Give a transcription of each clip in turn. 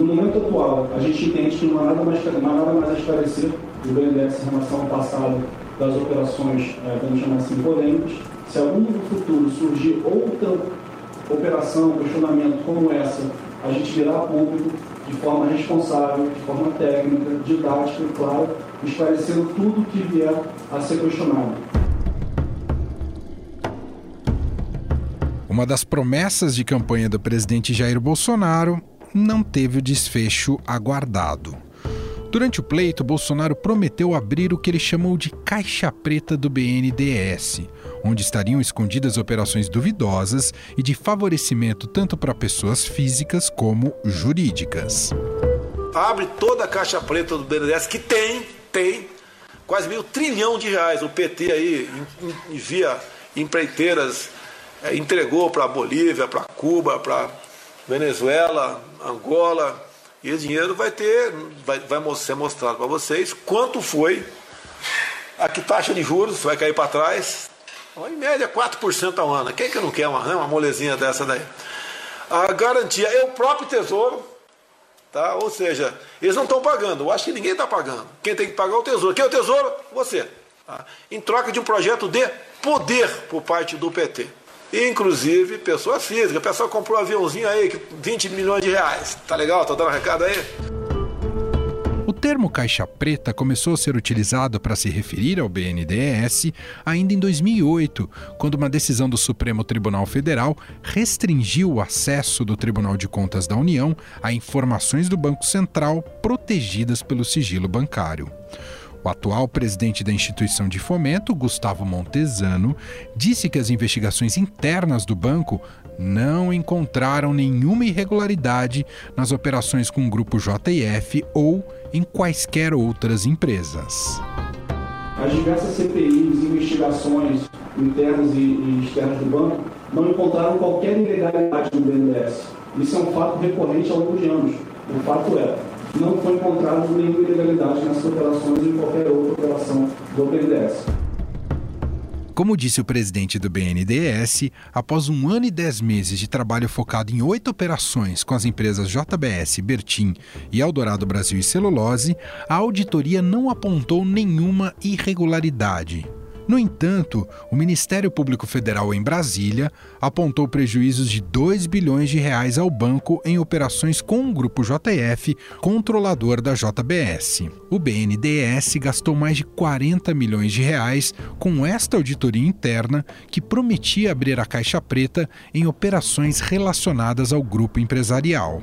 No momento atual, a gente entende que não há nada mais, nada mais a esclarecer do BNDES em relação ao passado das operações, é, vamos chamar assim, polêmicas. Se algum no futuro surgir outra operação, questionamento como essa, a gente virá a público de forma responsável, de forma técnica, didática e claro, esclarecendo tudo que vier a ser questionado. Uma das promessas de campanha do presidente Jair Bolsonaro não teve o desfecho aguardado. Durante o pleito, Bolsonaro prometeu abrir o que ele chamou de caixa preta do BNDES, onde estariam escondidas operações duvidosas e de favorecimento tanto para pessoas físicas como jurídicas. Abre toda a caixa preta do BNDES, que tem, tem, quase meio trilhão de reais. O PT aí envia empreiteiras, é, entregou para Bolívia, para Cuba, para Venezuela, Angola, e esse dinheiro vai ter, vai, vai ser mostrado para vocês quanto foi a que taxa de juros vai cair para trás. Em média 4% ao ano. Quem que não quer uma, né, uma molezinha dessa daí? A garantia é o próprio tesouro, tá? Ou seja, eles não estão pagando. Eu acho que ninguém está pagando. Quem tem que pagar é o tesouro. Quem é o tesouro? Você. Tá? Em troca de um projeto de poder por parte do PT inclusive pessoa física. A pessoa comprou um aviãozinho aí, 20 milhões de reais. Tá legal? Tá dando recado aí? O termo caixa preta começou a ser utilizado para se referir ao BNDES ainda em 2008, quando uma decisão do Supremo Tribunal Federal restringiu o acesso do Tribunal de Contas da União a informações do Banco Central protegidas pelo sigilo bancário. O atual presidente da instituição de fomento, Gustavo Montesano, disse que as investigações internas do banco não encontraram nenhuma irregularidade nas operações com o grupo JF ou em quaisquer outras empresas. As diversas CPIs, investigações internas e externas do banco não encontraram qualquer ilegalidade no BNDES. Isso é um fato recorrente ao longo de anos. O fato é, não foi encontrado nenhuma ilegalidade nessas operações e qualquer outra operação do BNDES. Como disse o presidente do BNDES, após um ano e dez meses de trabalho focado em oito operações com as empresas JBS, Bertin e Eldorado Brasil e Celulose, a auditoria não apontou nenhuma irregularidade. No entanto, o Ministério Público Federal em Brasília apontou prejuízos de 2 bilhões de reais ao banco em operações com o grupo JF, controlador da JBS. O BNDES gastou mais de 40 milhões de reais com esta auditoria interna que prometia abrir a caixa preta em operações relacionadas ao grupo empresarial.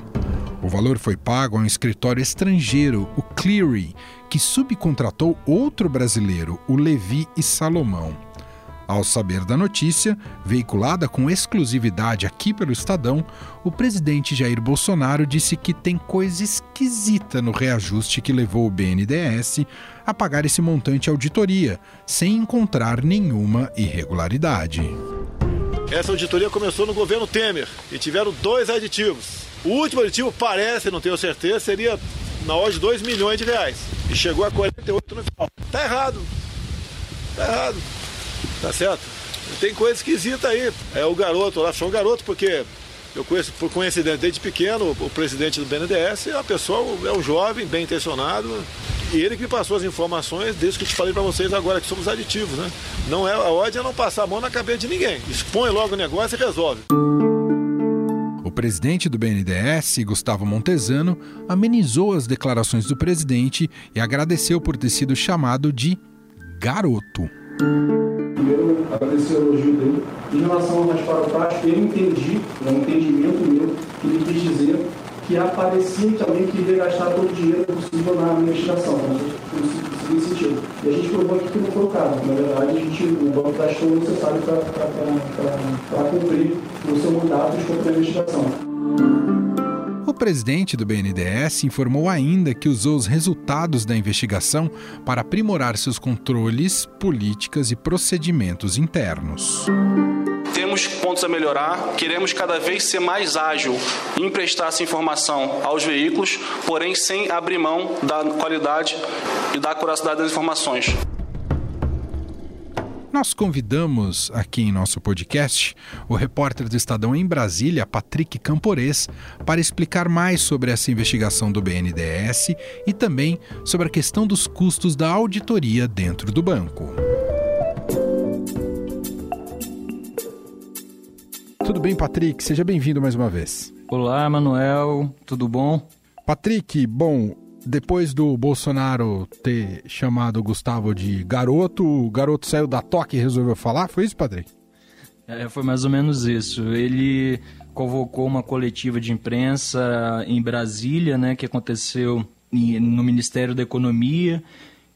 O valor foi pago a um escritório estrangeiro, o Cleary, que subcontratou outro brasileiro, o Levi e Salomão. Ao saber da notícia, veiculada com exclusividade aqui pelo Estadão, o presidente Jair Bolsonaro disse que tem coisa esquisita no reajuste que levou o BNDES a pagar esse montante auditoria, sem encontrar nenhuma irregularidade. Essa auditoria começou no governo Temer e tiveram dois aditivos. O último aditivo parece, não tenho certeza, seria na hora de 2 milhões de reais. E chegou a 48 no final. Tá errado. Tá errado. Tá certo? Tem coisa esquisita aí. É o garoto lá, sou um garoto porque eu conheço por coincidência desde pequeno o presidente do BNDES, a pessoa é um jovem, bem intencionado. E ele que me passou as informações desde que eu te falei para vocês agora, que somos aditivos, né? Não é, a ordem é não passar a mão na cabeça de ninguém. Expõe logo o negócio e resolve. Presidente do BNDES, Gustavo Montesano, amenizou as declarações do presidente e agradeceu por ter sido chamado de garoto. Primeiro, agradecer o elogio dele. Em relação ao Rasparo Tático, eu entendi, é um entendimento meu, que ele quis dizer que aparecia que ia gastar todo o dinheiro possível na investigação, né? Nesse sentido. E a gente provou aqui que não foi o caso. Na verdade, a gente, o banco gastou o necessário para cumprir o seu mandato de cumprir a investigação. O presidente do BNDES informou ainda que usou os resultados da investigação para aprimorar seus controles, políticas e procedimentos internos temos pontos a melhorar, queremos cada vez ser mais ágil em prestar essa informação aos veículos, porém sem abrir mão da qualidade e da acuracidade das informações. Nós convidamos aqui em nosso podcast o repórter do Estadão em Brasília, Patrick Campores, para explicar mais sobre essa investigação do BNDES e também sobre a questão dos custos da auditoria dentro do banco. Tudo bem, Patrick? Seja bem-vindo mais uma vez. Olá, Manuel. Tudo bom? Patrick, bom, depois do Bolsonaro ter chamado o Gustavo de garoto, o garoto saiu da toque e resolveu falar? Foi isso, Patrick? É, foi mais ou menos isso. Ele convocou uma coletiva de imprensa em Brasília, né, que aconteceu no Ministério da Economia,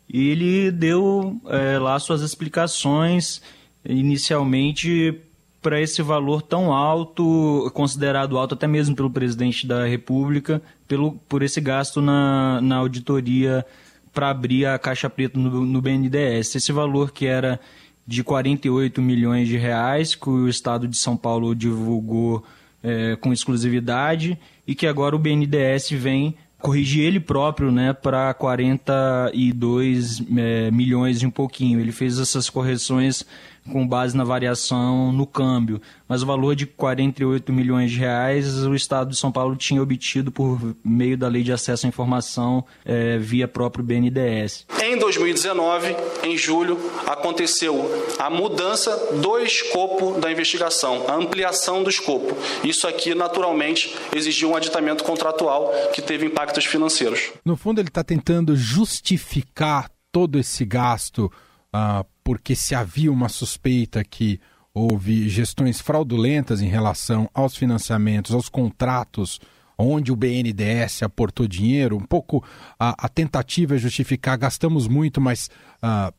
e ele deu é, lá suas explicações, inicialmente para esse valor tão alto, considerado alto até mesmo pelo presidente da República, pelo, por esse gasto na, na auditoria para abrir a caixa preta no, no BNDES. Esse valor que era de 48 milhões de reais, que o Estado de São Paulo divulgou é, com exclusividade, e que agora o BNDES vem corrigir ele próprio né, para 42 é, milhões e um pouquinho. Ele fez essas correções com base na variação no câmbio. Mas o valor de 48 milhões de reais o Estado de São Paulo tinha obtido por meio da Lei de Acesso à Informação é, via próprio BNDES. Em 2019, em julho, aconteceu a mudança do escopo da investigação, a ampliação do escopo. Isso aqui, naturalmente, exigiu um aditamento contratual que teve impactos financeiros. No fundo, ele está tentando justificar todo esse gasto uh, porque se havia uma suspeita que houve gestões fraudulentas em relação aos financiamentos, aos contratos onde o BNDES aportou dinheiro, um pouco a, a tentativa é justificar, gastamos muito, mas uh,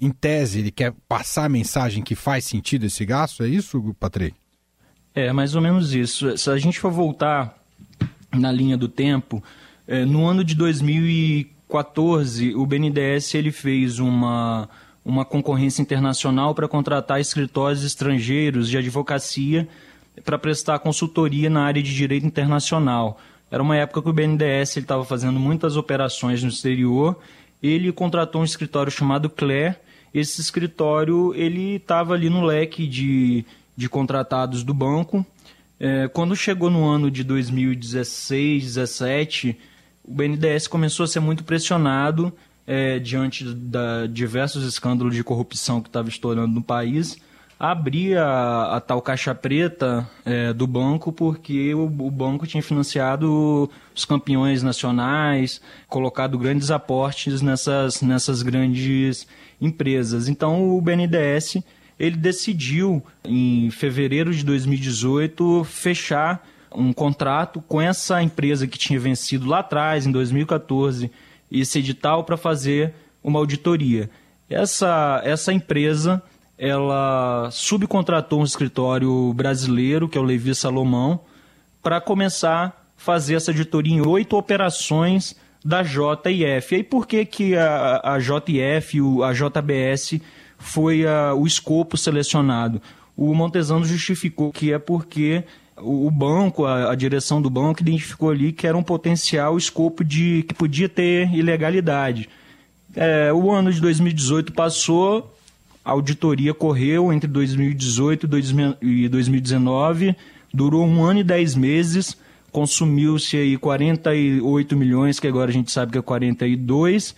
em tese ele quer passar a mensagem que faz sentido esse gasto, é isso, Patrick? É, mais ou menos isso. Se a gente for voltar na linha do tempo, é, no ano de 2014, o BNDES ele fez uma uma concorrência internacional para contratar escritórios estrangeiros de advocacia para prestar consultoria na área de direito internacional. Era uma época que o BNDES estava fazendo muitas operações no exterior. Ele contratou um escritório chamado CLE. Esse escritório ele estava ali no leque de, de contratados do banco. É, quando chegou no ano de 2016, 2017, o BNDES começou a ser muito pressionado é, diante de diversos escândalos de corrupção que estava estourando no país, abrir a, a tal caixa preta é, do banco porque o, o, banco tinha financiado os campeões nacionais, colocado grandes aportes nessas, nessas grandes empresas. Então o BNDES ele decidiu em fevereiro de 2018 fechar um contrato com essa empresa que tinha vencido lá atrás, em 2014, esse edital para fazer uma auditoria. Essa, essa empresa ela subcontratou um escritório brasileiro, que é o Levi Salomão, para começar a fazer essa auditoria em oito operações da JIF. E aí por que, que a, a JIF, a JBS, foi a, o escopo selecionado? O Montesano justificou que é porque o banco, a, a, direção do banco identificou ali que era um potencial escopo de que podia ter ilegalidade. É, o ano de 2018 passou, a auditoria correu entre 2018 e 2019, durou um ano e dez meses, consumiu-se aí 48 milhões, que agora a gente sabe que é 42,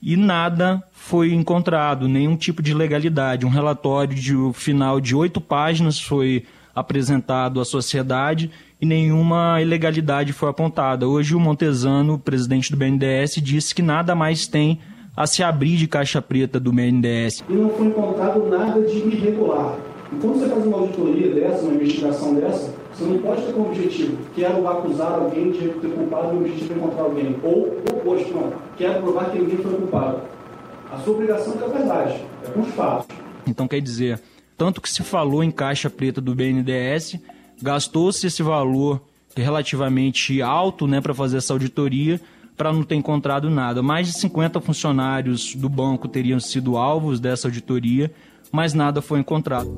e nada foi encontrado, nenhum tipo de ilegalidade. Um relatório de final de oito páginas foi apresentado à sociedade e nenhuma ilegalidade foi apontada. Hoje o Montesano, presidente do BNDES, disse que nada mais tem a se abrir de caixa preta do BNDES. E não foi encontrado nada de irregular. E quando você faz uma auditoria dessa, uma investigação dessa, você não pode ter como objetivo, quero acusar alguém de ter culpado e o objetivo é encontrar alguém. Ou o oposto, não. Quero provar que ninguém foi culpado. A sua obrigação é a verdade, é com os fatos. Então quer dizer, tanto que se falou em caixa preta do BNDES, gastou-se esse valor relativamente alto né, para fazer essa auditoria, para não ter encontrado nada. Mais de 50 funcionários do banco teriam sido alvos dessa auditoria, mas nada foi encontrado.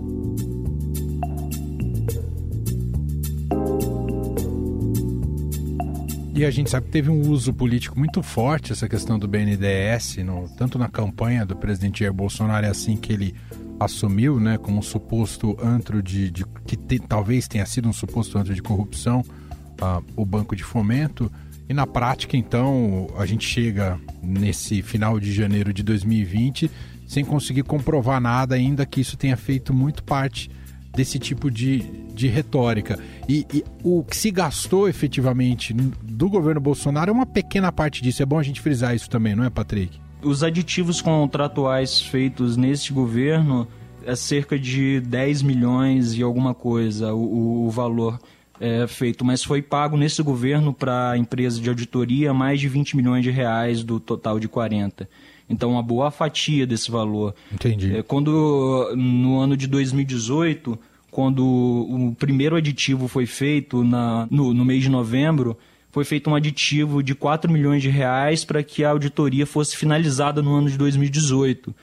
E a gente sabe que teve um uso político muito forte essa questão do BNDES, no, tanto na campanha do presidente Jair Bolsonaro, é assim que ele assumiu, né, como um suposto antro de, de que te, talvez tenha sido um suposto antro de corrupção, uh, o Banco de Fomento. E na prática, então, a gente chega nesse final de janeiro de 2020 sem conseguir comprovar nada, ainda que isso tenha feito muito parte desse tipo de, de retórica. E, e, o que se gastou efetivamente do governo Bolsonaro é uma pequena parte disso. É bom a gente frisar isso também, não é, Patrick? Os aditivos contratuais feitos neste governo é cerca de 10 milhões e alguma coisa o, o valor é, feito, mas foi pago nesse governo para a empresa de auditoria mais de 20 milhões de reais do total de 40. Então, uma boa fatia desse valor. Entendi. É, quando, no ano de 2018, quando o primeiro aditivo foi feito na, no, no mês de novembro, foi feito um aditivo de 4 milhões de reais para que a auditoria fosse finalizada no ano de 2018.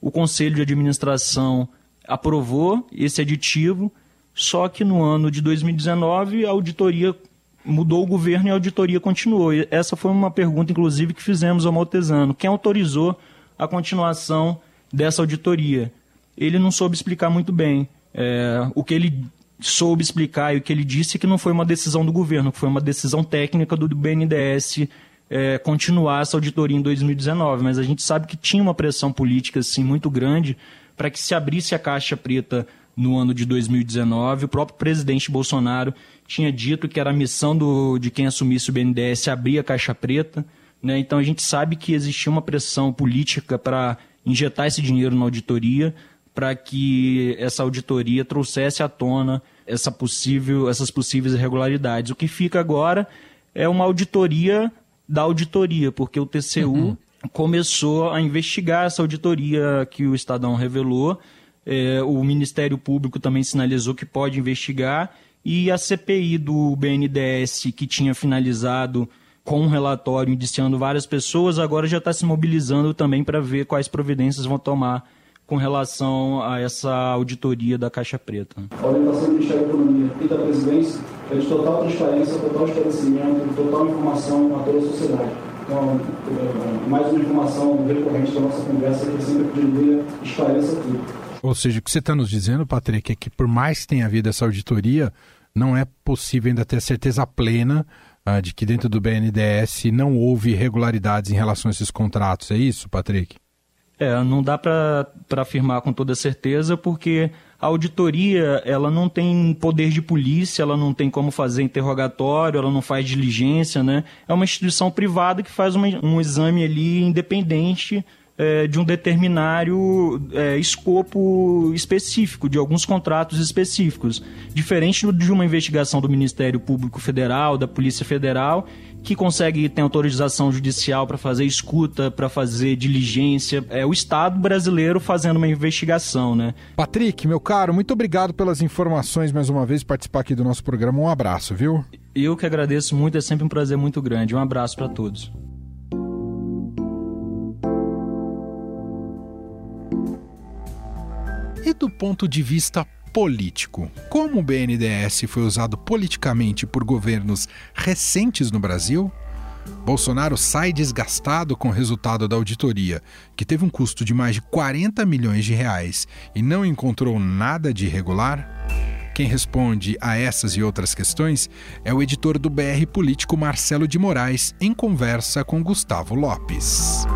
O Conselho de Administração aprovou esse aditivo, só que no ano de 2019 a auditoria mudou o governo e a auditoria continuou. Essa foi uma pergunta, inclusive, que fizemos ao Maltesano. Quem autorizou a continuação dessa auditoria? Ele não soube explicar muito bem. É, o que ele soube explicar e o que ele disse é que não foi uma decisão do governo, que foi uma decisão técnica do BNDES é, continuar essa auditoria em 2019. Mas a gente sabe que tinha uma pressão política assim, muito grande para que se abrisse a caixa preta no ano de 2019. O próprio presidente Bolsonaro tinha dito que era a missão do, de quem assumisse o BNDES abrir a caixa preta. Né? Então a gente sabe que existia uma pressão política para injetar esse dinheiro na auditoria, para que essa auditoria trouxesse à tona essa possível, essas possíveis irregularidades. O que fica agora é uma auditoria da auditoria, porque o TCU uhum. começou a investigar essa auditoria que o Estadão revelou. É, o Ministério Público também sinalizou que pode investigar e a CPI do BNDES, que tinha finalizado com um relatório indiciando várias pessoas, agora já está se mobilizando também para ver quais providências vão tomar com relação a essa auditoria da Caixa Preta. A orientação do Ministério da Economia e da Presidência é de total transparência, total esclarecimento, total informação a toda a sociedade. Então, é, mais uma informação recorrente da nossa conversa que sempre diminui esclareça tudo. Ou seja, o que você está nos dizendo, Patrick, é que por mais que tenha havido essa auditoria, não é possível ainda ter certeza plena uh, de que dentro do BNDES não houve irregularidades em relação a esses contratos. É isso, Patrick? É, não dá para afirmar com toda certeza, porque a auditoria ela não tem poder de polícia, ela não tem como fazer interrogatório, ela não faz diligência, né? É uma instituição privada que faz uma, um exame ali independente é, de um determinário é, escopo específico, de alguns contratos específicos. Diferente de uma investigação do Ministério Público Federal, da Polícia Federal, que consegue ter autorização judicial para fazer escuta, para fazer diligência. É o Estado brasileiro fazendo uma investigação, né? Patrick, meu caro, muito obrigado pelas informações mais uma vez, participar aqui do nosso programa. Um abraço, viu? Eu que agradeço muito, é sempre um prazer muito grande. Um abraço para todos. E do ponto de vista político, como o BNDES foi usado politicamente por governos recentes no Brasil, Bolsonaro sai desgastado com o resultado da auditoria, que teve um custo de mais de 40 milhões de reais e não encontrou nada de irregular? Quem responde a essas e outras questões é o editor do BR Político Marcelo de Moraes, em conversa com Gustavo Lopes.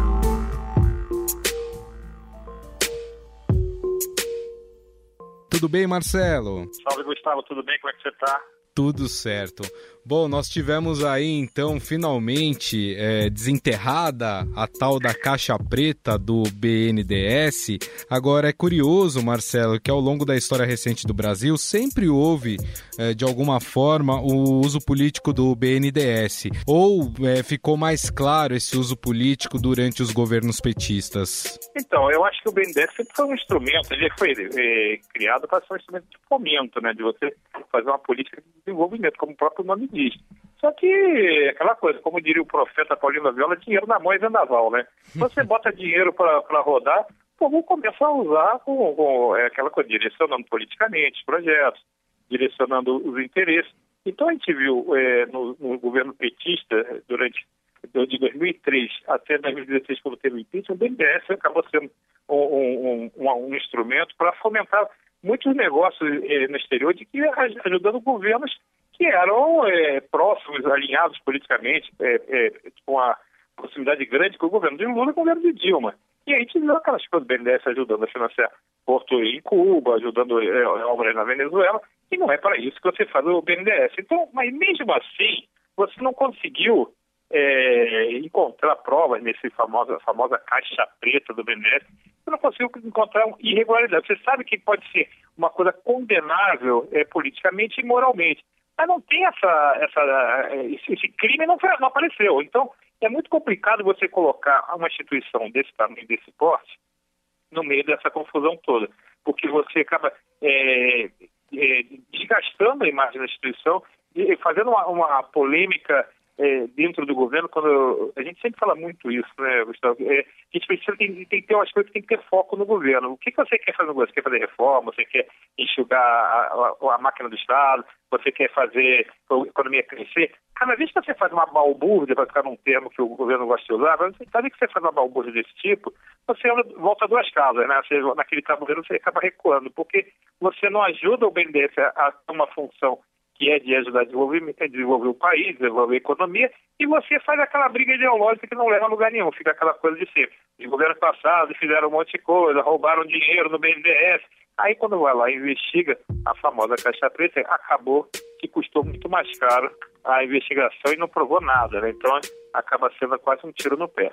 Tudo bem, Marcelo? Salve, Gustavo, tudo bem? Como é que você está? Tudo certo. Bom, nós tivemos aí então finalmente é, desenterrada a tal da caixa preta do BNDES. Agora é curioso, Marcelo, que ao longo da história recente do Brasil sempre houve é, de alguma forma o uso político do BNDES. Ou é, ficou mais claro esse uso político durante os governos petistas? Então, eu acho que o BNDES sempre foi um instrumento, ele foi é, criado para ser um instrumento de fomento, né, de você fazer uma política de desenvolvimento, como o próprio nome diz Só que, aquela coisa, como diria o profeta Paulino Viola, dinheiro na mão é vendaval, né? Você bota dinheiro para rodar, o povo começa a usar com, com é, aquela coisa, direcionando politicamente os projetos, direcionando os interesses. Então a gente viu é, no, no, governo petista, durante de 2003 até 2016, quando teve o impeachment, o BNDES acabou sendo um, um, um, um instrumento para fomentar muitos negócios eh, no exterior, de que ajudando governos que eram eh, próximos, alinhados politicamente, eh, com a proximidade grande com o governo de Lula e com o governo de Dilma. E aí tivemos aquelas coisas do BNDES ajudando a financiar Porto em Cuba, ajudando é, obras na Venezuela, e não é para isso que você faz o BNDES. Então, mas mesmo assim, você não conseguiu é, encontrar provas nesse famosa, famosa caixa preta do BNDES, você não conseguiu encontrar irregularidade. Você sabe que pode ser uma coisa condenável é, politicamente e moralmente, mas não tem essa, essa esse, esse crime não, foi, não apareceu. Então, é muito complicado você colocar uma instituição desse tamanho, desse porte, no meio dessa confusão toda, porque você acaba é, é, desgastando a imagem da instituição e fazendo uma, uma polêmica é, dentro do governo, quando eu, a gente sempre fala muito isso, né, Gustavo? É, a gente precisa tem, tem, que ter umas coisas que tem que ter foco no governo. O que, que você quer fazer no governo? Você quer fazer reforma? Você quer enxugar a, a, a máquina do Estado? Você quer fazer a economia crescer? Cada vez que você faz uma balbúrdia, para ficar num termo que o governo gosta de usar, cada vez que você faz uma balbúrdia desse tipo, você volta duas casas, né? Você, naquele tabuleiro você acaba recuando, porque você não ajuda o BNDES a ter uma função que é de ajudar a desenvolver, desenvolver o país, desenvolver a economia, e você faz aquela briga ideológica que não leva a lugar nenhum, fica aquela coisa de ser. Os governos passados fizeram um monte de coisa, roubaram dinheiro no BNDES. Aí quando vai lá e investiga a famosa Caixa Preta, acabou que custou muito mais caro a investigação e não provou nada, né? Então acaba sendo quase um tiro no pé.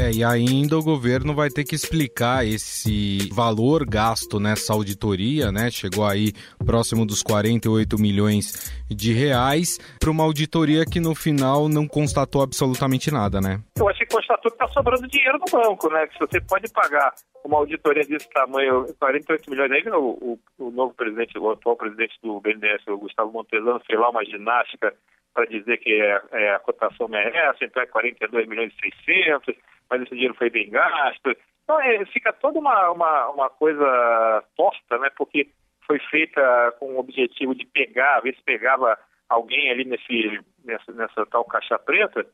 É, e ainda o governo vai ter que explicar esse valor gasto nessa auditoria, né? Chegou aí próximo dos 48 milhões de reais para uma auditoria que no final não constatou absolutamente nada, né? Eu acho que constatou que está sobrando dinheiro no banco, né? Que você pode pagar uma auditoria desse tamanho, 48 milhões, aí o, o, o novo presidente, o atual presidente do BNDES, o Gustavo Montezano, fez lá uma ginástica para dizer que é, é, a cotação merece, então é 42 milhões e 600, mas esse dinheiro foi bem gasto. Então, é, fica toda uma, uma, uma coisa torta, né? Porque foi feita com o objetivo de pegar, ver se pegava alguém ali nesse, nessa, nessa tal caixa preta,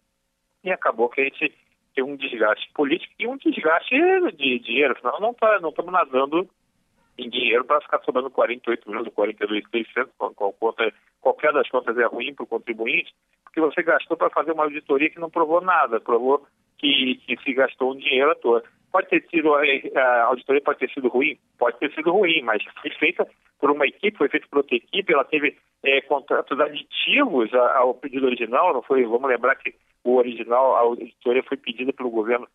e acabou que a gente tem um desgaste político e um desgaste de dinheiro, afinal não tá, não estamos nadando em dinheiro para ficar sobrando 48 milhões ou 42,600, conta, qualquer das contas é ruim para o contribuinte, porque você gastou para fazer uma auditoria que não provou nada, provou que, que se gastou um dinheiro à toa. Pode ter sido, a auditoria pode ter sido ruim? Pode ter sido ruim, mas foi feita por uma equipe, foi feita por outra equipe, ela teve é, contratos aditivos ao pedido original, não foi, vamos lembrar que o original, a auditoria foi pedida pelo governo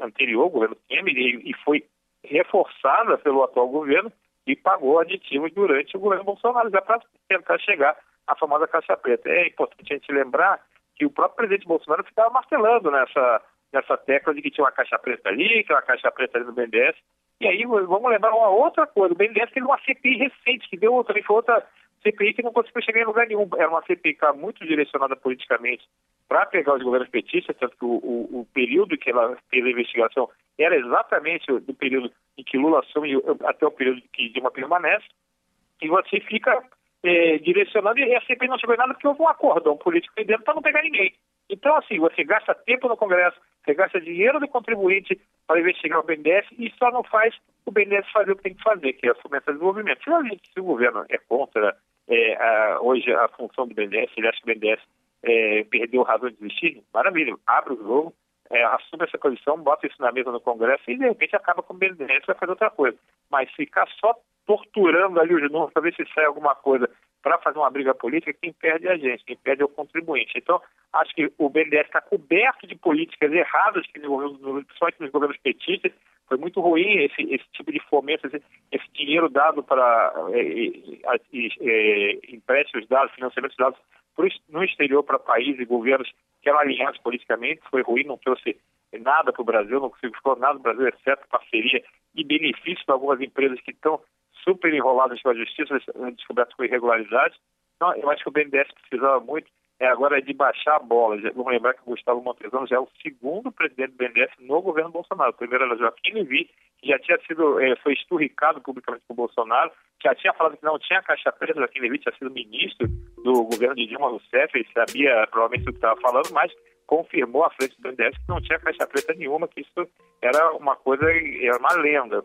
anterior, o governo Temer, e, e foi reforçada pelo atual governo e pagou aditivos durante o governo Bolsonaro, já para tentar chegar à famosa caixa preta. É importante a gente lembrar que o próprio presidente Bolsonaro ficava martelando nessa, nessa tecla de que tinha uma caixa preta ali, que uma caixa preta ali no BNDES. E aí vamos lembrar uma outra coisa, o BNDES teve uma CPI recente, que deu outra, foi outra CPI que não conseguiu chegar em lugar nenhum. Era uma CPI que muito direcionada politicamente para pegar os governos petistas, tanto que o, o, o, período que ela fez a investigação era exatamente do período em que Lula assume até o período que Dilma permanece, e você fica é, direcionando, e a CPI não chegou em nada porque houve um acordão político aí dentro para não pegar ninguém. Então, assim, você gasta tempo no Congresso, você gasta dinheiro do contribuinte para investigar o BNDES e só não faz o BNDES fazer o que tem que fazer, que é fomentar desenvolvimento. Finalmente, se o governo é contra é, a, hoje a função do BNDES, ele acha que o BNDES é, perdeu razão de existir, maravilha, abre o jogo, é, assume essa posição, bota isso na mesa no Congresso e de repente acaba com o BNDES e vai fazer outra coisa. Mas ficar só torturando ali os números para ver se sai alguma coisa para fazer uma briga política, quem perde é a gente, quem perde é o contribuinte. Então, acho que o BNDES está coberto de políticas erradas que desenvolveu, principalmente nos governos petistas. Foi muito ruim esse, esse tipo de fomento, esse, esse dinheiro dado para é, é, empréstimos dados, financiamentos dados pro, no exterior para países e governos que eram alinhados politicamente. Foi ruim, não trouxe nada para o Brasil, não ficou nada no Brasil, exceto parceria e benefício para algumas empresas que estão super enroladas com a justiça, descobertas com irregularidades. Então, eu acho que o BNDES precisava muito é agora de baixar a bola. vamos lembrar que o Gustavo Montezano já é o segundo presidente do BNDES no governo Bolsonaro. O primeiro era Joaquim Levy, que já tinha sido, é, foi esturricado publicamente por Bolsonaro, já tinha falado que não tinha caixa preta, Joaquim Levy tinha sido ministro do governo de Dilma Rousseff, ele sabia provavelmente o que estava falando, mas confirmou à frente do BNDES que não tinha caixa preta nenhuma, que isso era uma coisa, era uma lenda.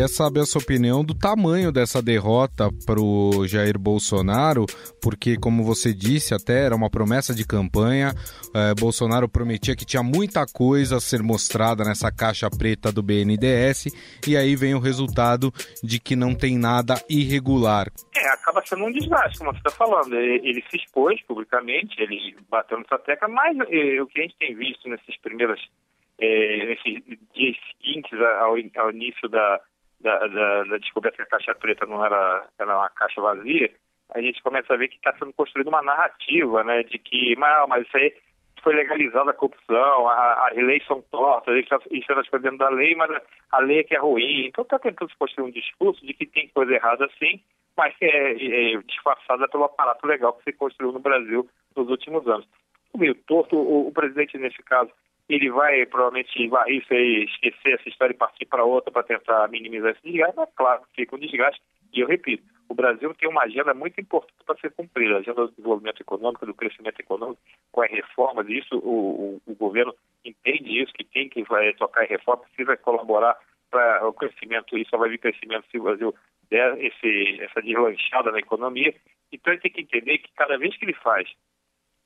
Queria saber a sua opinião do tamanho dessa derrota para o Jair Bolsonaro, porque, como você disse, até era uma promessa de campanha. É, Bolsonaro prometia que tinha muita coisa a ser mostrada nessa caixa preta do BNDES, e aí vem o resultado de que não tem nada irregular. É, acaba sendo um desgaste, como você está falando. Ele, se expôs publicamente, ele bateu nessa tecla, mas eh, o que a gente tem visto nesses primeiros. Eh, nesses dias seguintes ao, ao início da, da, da, da, descoberta que a caixa preta não era, era uma caixa vazia, a gente começa a ver que está sendo construída uma narrativa, né, de que, mas, mas isso aí foi legalizada a corrupção, as leis são tortas, isso, isso é dentro da lei, mas a lei é que é ruim. Então está tentando se construir um discurso de que tem coisa errada sim, mas que é, é disfarçada pelo aparato legal que se construiu no Brasil nos últimos anos. O meio torto, o, o presidente, nesse caso, ele vai provavelmente varrer isso aí, esquecer essa história e partir para outra para tentar minimizar esse desgaste, mas claro, fica um desgaste. E eu repito, o Brasil tem uma agenda muito importante para ser cumprida, a agenda do desenvolvimento econômico, do crescimento econômico, com as reformas, e isso o, o, o governo entende isso, que tem que vai, tocar em reforma, precisa colaborar para o crescimento, e só vai vir crescimento se o Brasil der esse, essa deslanchada na economia. Então ele tem que entender que cada vez que ele faz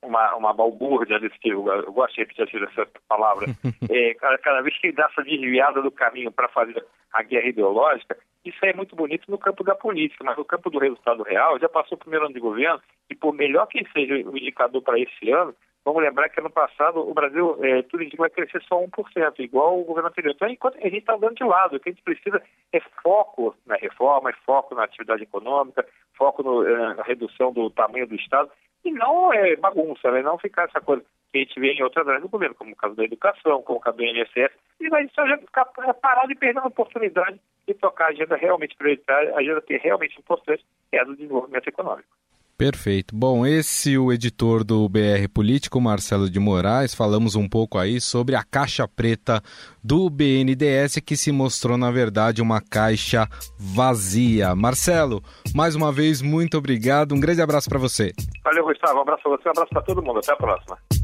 uma, uma balbúrdia desse tipo, eu gosto de repetir essa palavra, é, cada, cada, vez que ele dá essa desviada do caminho para fazer a guerra ideológica, isso é muito bonito no campo da política, mas no campo do resultado real, já passou o primeiro ano de governo, e por melhor que seja o indicador para esse ano, vamos lembrar que ano passado o Brasil, é, tudo indica, vai crescer só 1%, igual o governo anterior. Então, enquanto a gente está dando de lado, o que a gente precisa é foco na reforma, é foco na atividade econômica, foco no, é, na redução do tamanho do Estado, e não é bagunça, né? não ficar essa coisa que a gente vê em outras áreas do governo, como o caso da educação, como o caso do INSS, e vai só ficar parado e perdendo a oportunidade de tocar a agenda realmente prioritária, a agenda que é realmente importante, é a do desenvolvimento econômico. Perfeito. Bom, esse é o editor do BR Político, Marcelo de Moraes. Falamos um pouco aí sobre a caixa preta do BNDES, que se mostrou, na verdade, uma caixa vazia. Marcelo, mais uma vez, muito obrigado. Um grande abraço para você. Valeu, Gustavo. Um abraço para você, um abraço para todo mundo. Até a próxima.